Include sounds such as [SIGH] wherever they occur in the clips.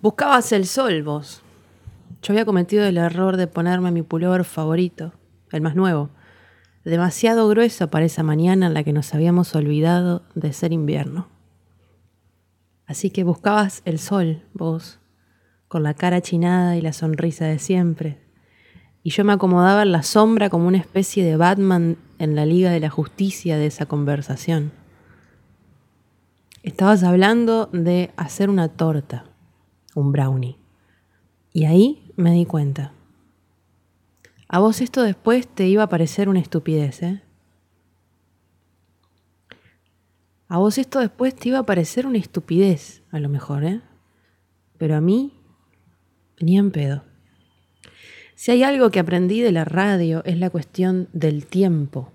Buscabas el sol, vos. Yo había cometido el error de ponerme mi pullover favorito, el más nuevo, demasiado grueso para esa mañana en la que nos habíamos olvidado de ser invierno. Así que buscabas el sol, vos, con la cara chinada y la sonrisa de siempre. Y yo me acomodaba en la sombra como una especie de Batman en la Liga de la Justicia de esa conversación. Estabas hablando de hacer una torta, un brownie. Y ahí me di cuenta. A vos esto después te iba a parecer una estupidez, ¿eh? A vos esto después te iba a parecer una estupidez, a lo mejor, ¿eh? Pero a mí, ni en pedo. Si hay algo que aprendí de la radio es la cuestión del tiempo,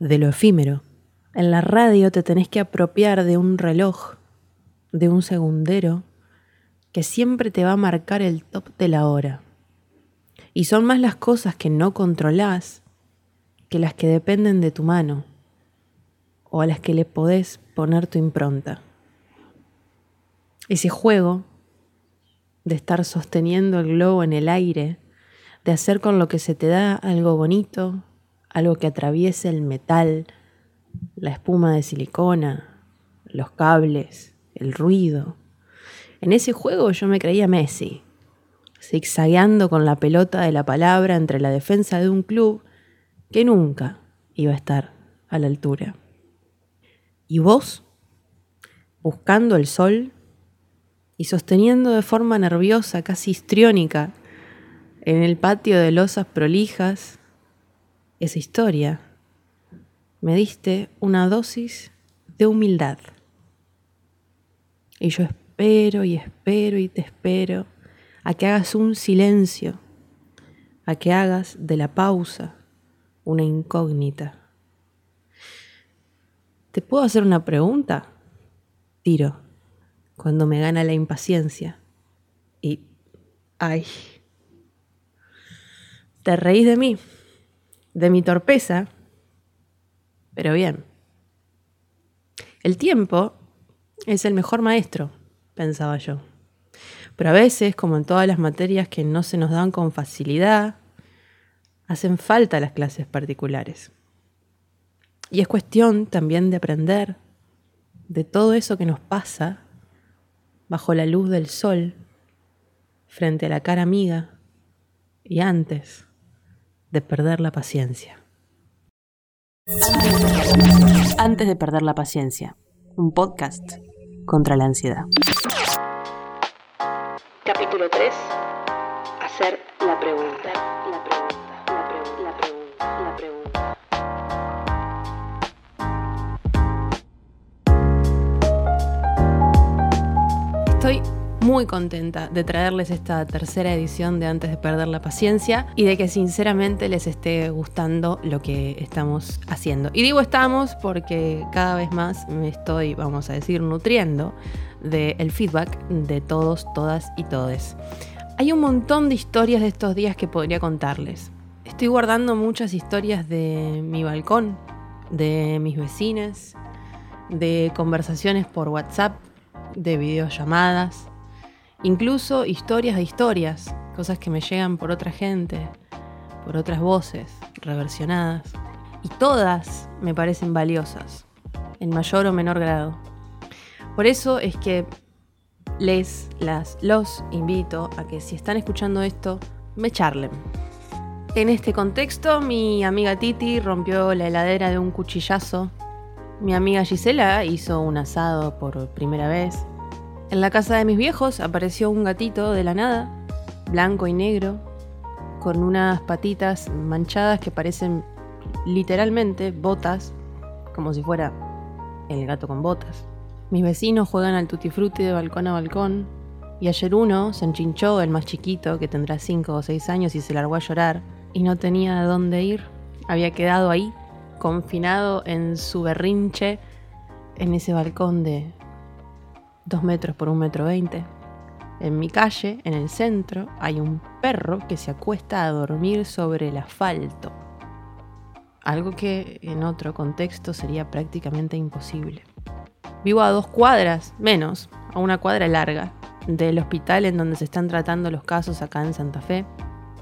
de lo efímero. En la radio te tenés que apropiar de un reloj, de un segundero, que siempre te va a marcar el top de la hora. Y son más las cosas que no controlás que las que dependen de tu mano o a las que le podés poner tu impronta. Ese juego de estar sosteniendo el globo en el aire, de hacer con lo que se te da algo bonito, algo que atraviese el metal, la espuma de silicona, los cables, el ruido. En ese juego yo me creía Messi, zigzagueando con la pelota de la palabra entre la defensa de un club que nunca iba a estar a la altura. ¿Y vos? Buscando el sol y sosteniendo de forma nerviosa, casi histriónica, en el patio de losas prolijas, esa historia, me diste una dosis de humildad. Y yo y espero y te espero a que hagas un silencio, a que hagas de la pausa una incógnita. ¿Te puedo hacer una pregunta? Tiro, cuando me gana la impaciencia. Y... ¡Ay! Te reís de mí, de mi torpeza, pero bien. El tiempo es el mejor maestro, pensaba yo. Pero a veces, como en todas las materias que no se nos dan con facilidad, hacen falta las clases particulares. Y es cuestión también de aprender de todo eso que nos pasa bajo la luz del sol, frente a la cara amiga y antes de perder la paciencia. Antes de perder la paciencia, un podcast contra la ansiedad. Capítulo 3. Hacer la pregunta. La pregunta. Muy contenta de traerles esta tercera edición de Antes de Perder la Paciencia y de que sinceramente les esté gustando lo que estamos haciendo. Y digo estamos porque cada vez más me estoy, vamos a decir, nutriendo del feedback de todos, todas y todes. Hay un montón de historias de estos días que podría contarles. Estoy guardando muchas historias de mi balcón, de mis vecinos, de conversaciones por WhatsApp de videollamadas, incluso historias de historias, cosas que me llegan por otra gente, por otras voces, reversionadas. Y todas me parecen valiosas, en mayor o menor grado. Por eso es que les, las, los invito a que si están escuchando esto, me charlen. En este contexto, mi amiga Titi rompió la heladera de un cuchillazo mi amiga Gisela hizo un asado por primera vez. En la casa de mis viejos apareció un gatito de la nada, blanco y negro, con unas patitas manchadas que parecen literalmente botas, como si fuera el gato con botas. Mis vecinos juegan al tutti frutti de balcón a balcón, y ayer uno se enchinchó, el más chiquito, que tendrá 5 o 6 años, y se largó a llorar, y no tenía a dónde ir. Había quedado ahí, confinado en su berrinche en ese balcón de dos metros por un metro veinte. En mi calle, en el centro, hay un perro que se acuesta a dormir sobre el asfalto. Algo que en otro contexto sería prácticamente imposible. Vivo a dos cuadras, menos, a una cuadra larga, del hospital en donde se están tratando los casos acá en Santa Fe.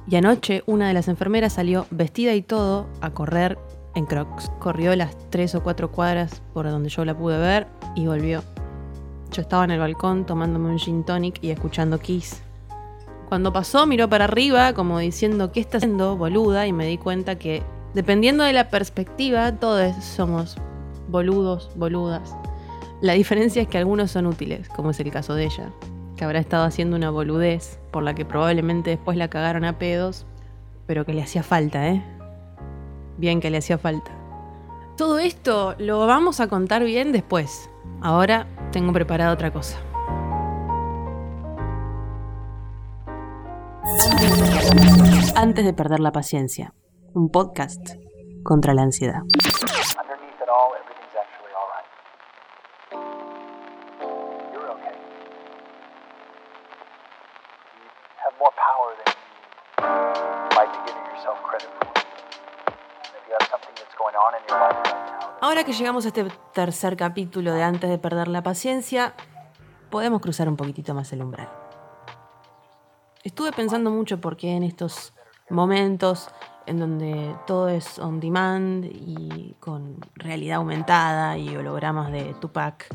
Y anoche una de las enfermeras salió vestida y todo a correr en Crocs. Corrió las tres o cuatro cuadras por donde yo la pude ver y volvió. Yo estaba en el balcón tomándome un gin tonic y escuchando Kiss. Cuando pasó miró para arriba como diciendo ¿qué está haciendo, boluda? Y me di cuenta que dependiendo de la perspectiva todos somos boludos, boludas. La diferencia es que algunos son útiles, como es el caso de ella, que habrá estado haciendo una boludez por la que probablemente después la cagaron a pedos, pero que le hacía falta, ¿eh? Bien que le hacía falta. Todo esto lo vamos a contar bien después. Ahora tengo preparada otra cosa. Antes de perder la paciencia, un podcast contra la ansiedad. Que llegamos a este tercer capítulo de Antes de perder la paciencia, podemos cruzar un poquitito más el umbral. Estuve pensando mucho por qué en estos momentos en donde todo es on demand y con realidad aumentada y hologramas de Tupac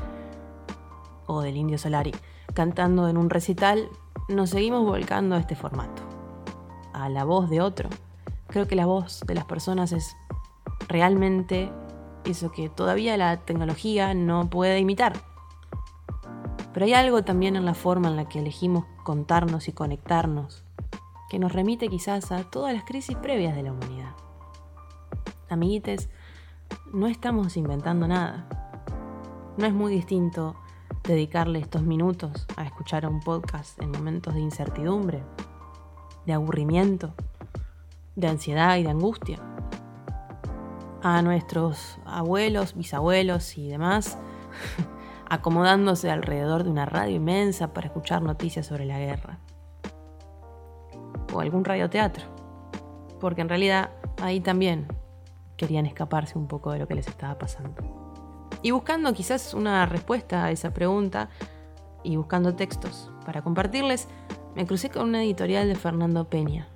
o del Indio Solari cantando en un recital, nos seguimos volcando a este formato, a la voz de otro. Creo que la voz de las personas es realmente eso que todavía la tecnología no puede imitar. Pero hay algo también en la forma en la que elegimos contarnos y conectarnos, que nos remite quizás a todas las crisis previas de la humanidad. Amiguites, no estamos inventando nada. No es muy distinto dedicarle estos minutos a escuchar un podcast en momentos de incertidumbre, de aburrimiento, de ansiedad y de angustia a nuestros abuelos, bisabuelos y demás, [LAUGHS] acomodándose alrededor de una radio inmensa para escuchar noticias sobre la guerra. O algún radioteatro. Porque en realidad ahí también querían escaparse un poco de lo que les estaba pasando. Y buscando quizás una respuesta a esa pregunta y buscando textos para compartirles, me crucé con una editorial de Fernando Peña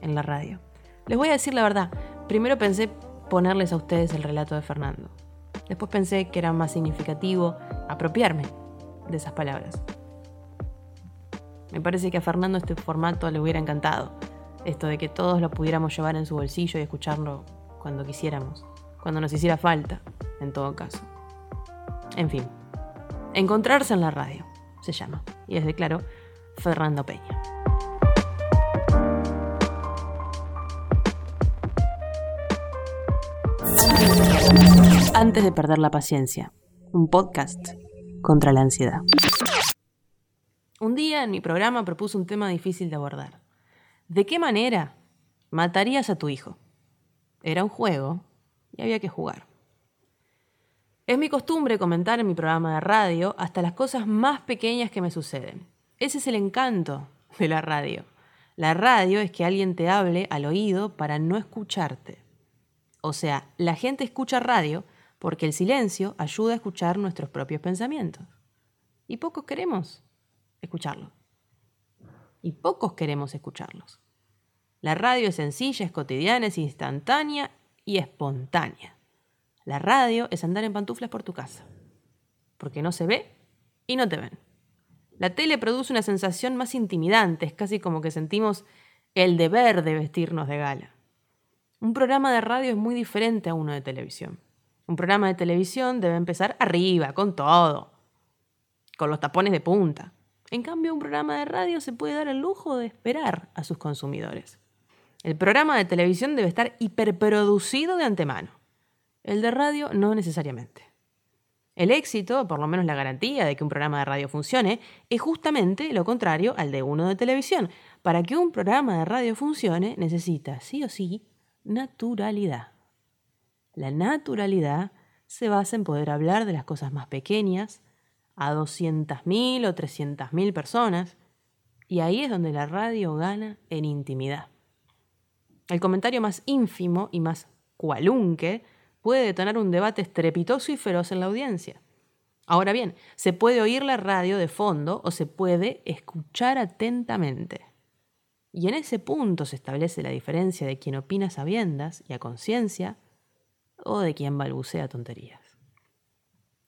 en la radio. Les voy a decir la verdad, primero pensé ponerles a ustedes el relato de Fernando. Después pensé que era más significativo apropiarme de esas palabras. Me parece que a Fernando este formato le hubiera encantado. Esto de que todos lo pudiéramos llevar en su bolsillo y escucharlo cuando quisiéramos. Cuando nos hiciera falta, en todo caso. En fin. Encontrarse en la radio, se llama. Y es de claro, Fernando Peña. Antes de perder la paciencia, un podcast contra la ansiedad. Un día en mi programa propuse un tema difícil de abordar. ¿De qué manera matarías a tu hijo? Era un juego y había que jugar. Es mi costumbre comentar en mi programa de radio hasta las cosas más pequeñas que me suceden. Ese es el encanto de la radio. La radio es que alguien te hable al oído para no escucharte. O sea, la gente escucha radio porque el silencio ayuda a escuchar nuestros propios pensamientos. Y pocos queremos escucharlos. Y pocos queremos escucharlos. La radio es sencilla, es cotidiana, es instantánea y espontánea. La radio es andar en pantuflas por tu casa. Porque no se ve y no te ven. La tele produce una sensación más intimidante, es casi como que sentimos el deber de vestirnos de gala. Un programa de radio es muy diferente a uno de televisión. Un programa de televisión debe empezar arriba, con todo, con los tapones de punta. En cambio, un programa de radio se puede dar el lujo de esperar a sus consumidores. El programa de televisión debe estar hiperproducido de antemano. El de radio no necesariamente. El éxito, por lo menos la garantía de que un programa de radio funcione, es justamente lo contrario al de uno de televisión. Para que un programa de radio funcione, necesita sí o sí naturalidad. La naturalidad se basa en poder hablar de las cosas más pequeñas a 200.000 o 300.000 personas, y ahí es donde la radio gana en intimidad. El comentario más ínfimo y más cualunque puede detonar un debate estrepitoso y feroz en la audiencia. Ahora bien, se puede oír la radio de fondo o se puede escuchar atentamente. Y en ese punto se establece la diferencia de quien opina sabiendas y a conciencia o de quien balbucea tonterías.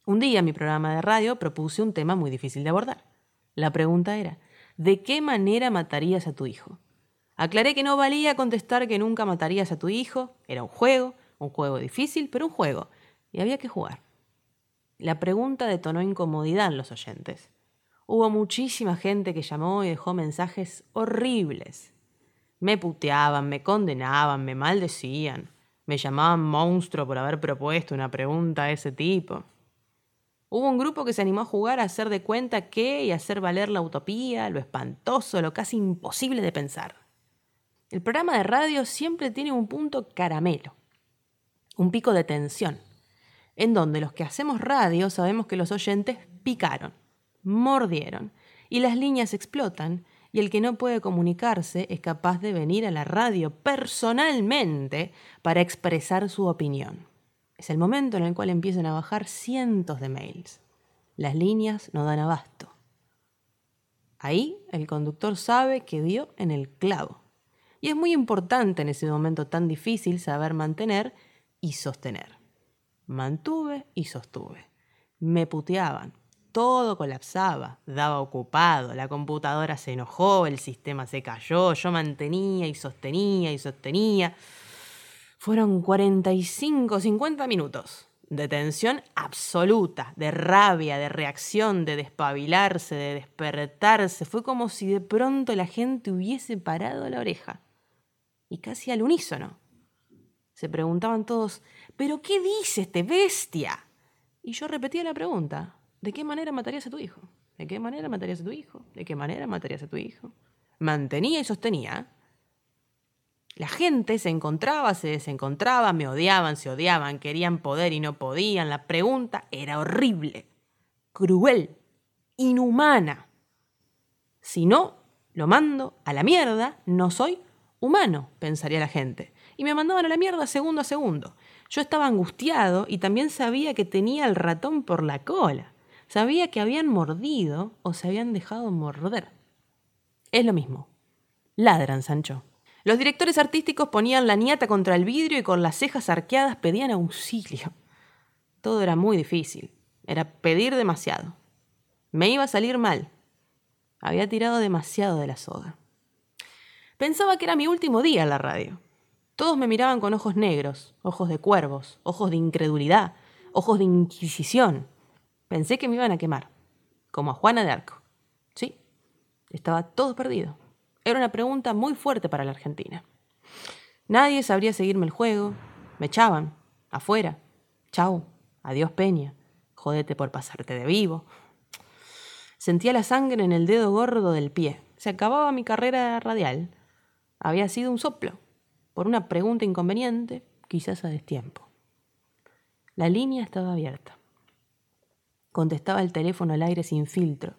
Un día mi programa de radio propuse un tema muy difícil de abordar. La pregunta era, ¿de qué manera matarías a tu hijo? Aclaré que no valía contestar que nunca matarías a tu hijo, era un juego, un juego difícil, pero un juego, y había que jugar. La pregunta detonó incomodidad en los oyentes. Hubo muchísima gente que llamó y dejó mensajes horribles. Me puteaban, me condenaban, me maldecían, me llamaban monstruo por haber propuesto una pregunta de ese tipo. Hubo un grupo que se animó a jugar a hacer de cuenta que y hacer valer la utopía, lo espantoso, lo casi imposible de pensar. El programa de radio siempre tiene un punto caramelo, un pico de tensión en donde los que hacemos radio sabemos que los oyentes picaron, mordieron, y las líneas explotan, y el que no puede comunicarse es capaz de venir a la radio personalmente para expresar su opinión. Es el momento en el cual empiezan a bajar cientos de mails. Las líneas no dan abasto. Ahí el conductor sabe que dio en el clavo. Y es muy importante en ese momento tan difícil saber mantener y sostener. Mantuve y sostuve. Me puteaban. Todo colapsaba, daba ocupado, la computadora se enojó, el sistema se cayó, yo mantenía y sostenía y sostenía. Fueron 45, 50 minutos de tensión absoluta, de rabia, de reacción, de despabilarse, de despertarse. Fue como si de pronto la gente hubiese parado la oreja. Y casi al unísono. Se preguntaban todos, ¿pero qué dice este bestia? Y yo repetía la pregunta, ¿de qué manera matarías a tu hijo? ¿De qué manera matarías a tu hijo? ¿De qué manera matarías a tu hijo? Mantenía y sostenía. La gente se encontraba, se desencontraba, me odiaban, se odiaban, querían poder y no podían. La pregunta era horrible, cruel, inhumana. Si no, lo mando a la mierda, no soy humano, pensaría la gente y me mandaban a la mierda segundo a segundo. Yo estaba angustiado y también sabía que tenía el ratón por la cola. Sabía que habían mordido o se habían dejado morder. Es lo mismo. Ladran, Sancho. Los directores artísticos ponían la niata contra el vidrio y con las cejas arqueadas pedían auxilio. Todo era muy difícil. Era pedir demasiado. Me iba a salir mal. Había tirado demasiado de la soga. Pensaba que era mi último día en la radio. Todos me miraban con ojos negros, ojos de cuervos, ojos de incredulidad, ojos de inquisición. Pensé que me iban a quemar, como a Juana de Arco. Sí, estaba todo perdido. Era una pregunta muy fuerte para la Argentina. Nadie sabría seguirme el juego. Me echaban. Afuera. Chau. Adiós, Peña. Jodete por pasarte de vivo. Sentía la sangre en el dedo gordo del pie. Se acababa mi carrera radial. Había sido un soplo por una pregunta inconveniente, quizás a destiempo. La línea estaba abierta. Contestaba el teléfono al aire sin filtro.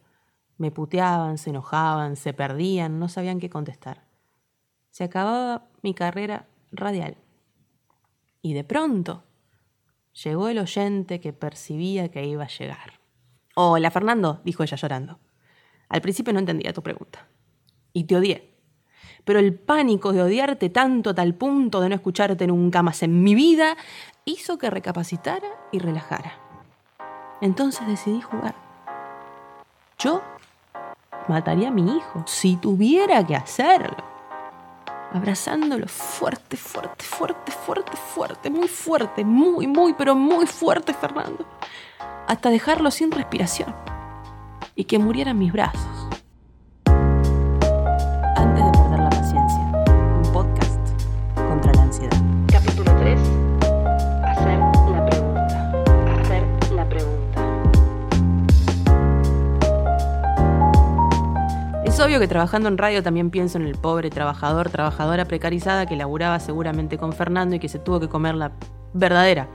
Me puteaban, se enojaban, se perdían, no sabían qué contestar. Se acababa mi carrera radial. Y de pronto llegó el oyente que percibía que iba a llegar. Hola, Fernando, dijo ella llorando. Al principio no entendía tu pregunta. Y te odié pero el pánico de odiarte tanto a tal punto de no escucharte nunca más en mi vida hizo que recapacitara y relajara. Entonces decidí jugar. Yo mataría a mi hijo si tuviera que hacerlo. Abrazándolo fuerte, fuerte, fuerte, fuerte, fuerte, muy fuerte, muy, muy, pero muy fuerte, Fernando. Hasta dejarlo sin respiración. Y que muriera en mis brazos. Que trabajando en radio también pienso en el pobre trabajador, trabajadora precarizada que laburaba seguramente con Fernando y que se tuvo que comer la verdadera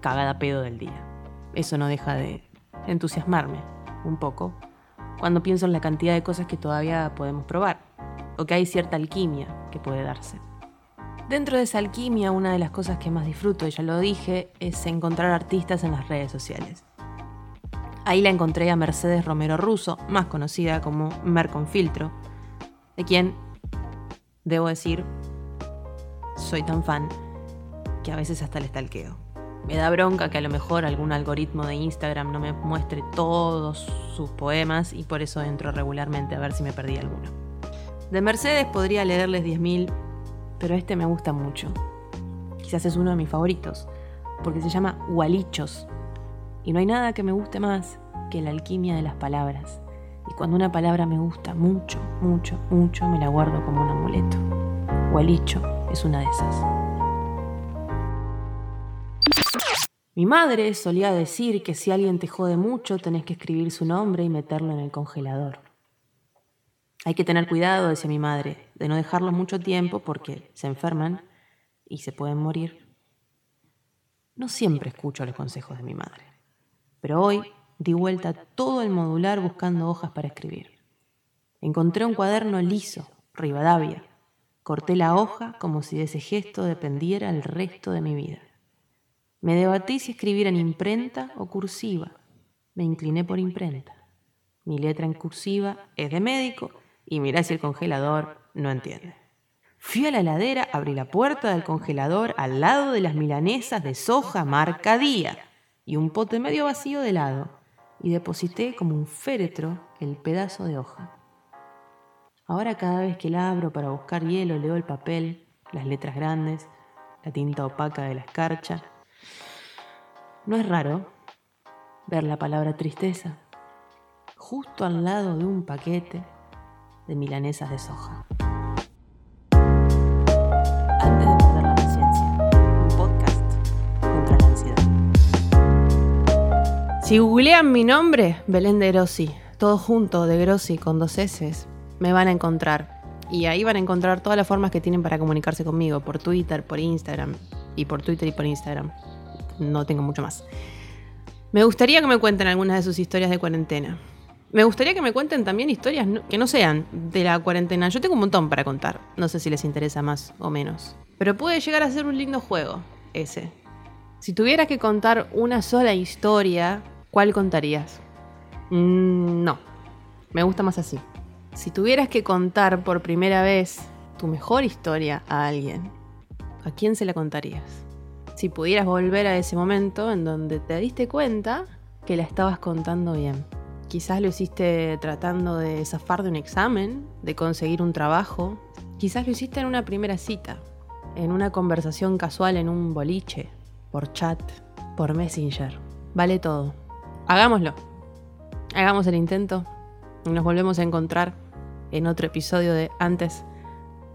cagada pedo del día. Eso no deja de entusiasmarme un poco cuando pienso en la cantidad de cosas que todavía podemos probar o que hay cierta alquimia que puede darse. Dentro de esa alquimia, una de las cosas que más disfruto, y ya lo dije, es encontrar artistas en las redes sociales. Ahí la encontré a Mercedes Romero Russo, más conocida como Merconfiltro, de quien, debo decir, soy tan fan que a veces hasta le stalkeo. Me da bronca que a lo mejor algún algoritmo de Instagram no me muestre todos sus poemas y por eso entro regularmente a ver si me perdí alguno. De Mercedes podría leerles 10.000, pero este me gusta mucho. Quizás es uno de mis favoritos, porque se llama Gualichos. Y no hay nada que me guste más que la alquimia de las palabras. Y cuando una palabra me gusta mucho, mucho, mucho, me la guardo como un amuleto. Gualicho es una de esas. Mi madre solía decir que si alguien te jode mucho tenés que escribir su nombre y meterlo en el congelador. Hay que tener cuidado, decía mi madre, de no dejarlos mucho tiempo porque se enferman y se pueden morir. No siempre escucho los consejos de mi madre, pero hoy di vuelta todo el modular buscando hojas para escribir. Encontré un cuaderno liso, Rivadavia. Corté la hoja como si de ese gesto dependiera el resto de mi vida. Me debatí si escribir en imprenta o cursiva. Me incliné por imprenta. Mi letra en cursiva es de médico y mirá si el congelador no entiende. Fui a la heladera, abrí la puerta del congelador al lado de las milanesas de soja marca día y un pote medio vacío de helado y deposité como un féretro el pedazo de hoja. Ahora cada vez que la abro para buscar hielo leo el papel, las letras grandes, la tinta opaca de la escarcha no es raro ver la palabra tristeza justo al lado de un paquete de milanesas de soja. Si googlean mi nombre, Belén de Grossi, todo junto de Grossi con dos S, me van a encontrar. Y ahí van a encontrar todas las formas que tienen para comunicarse conmigo, por Twitter, por Instagram, y por Twitter y por Instagram no tengo mucho más. Me gustaría que me cuenten algunas de sus historias de cuarentena. Me gustaría que me cuenten también historias que no sean de la cuarentena. Yo tengo un montón para contar. No sé si les interesa más o menos. Pero puede llegar a ser un lindo juego, ese. Si tuvieras que contar una sola historia, ¿cuál contarías? Mm, no. Me gusta más así. Si tuvieras que contar por primera vez tu mejor historia a alguien, ¿a quién se la contarías? si pudieras volver a ese momento en donde te diste cuenta que la estabas contando bien. Quizás lo hiciste tratando de zafar de un examen, de conseguir un trabajo. Quizás lo hiciste en una primera cita, en una conversación casual en un boliche, por chat, por Messenger. Vale todo. Hagámoslo. Hagamos el intento y nos volvemos a encontrar en otro episodio de Antes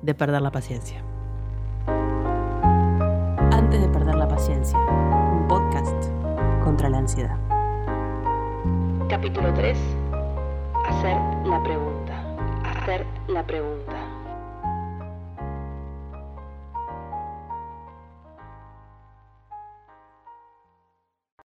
de perder la paciencia. Paciencia, un podcast contra la ansiedad. Capítulo 3. Hacer la pregunta. Hacer la pregunta.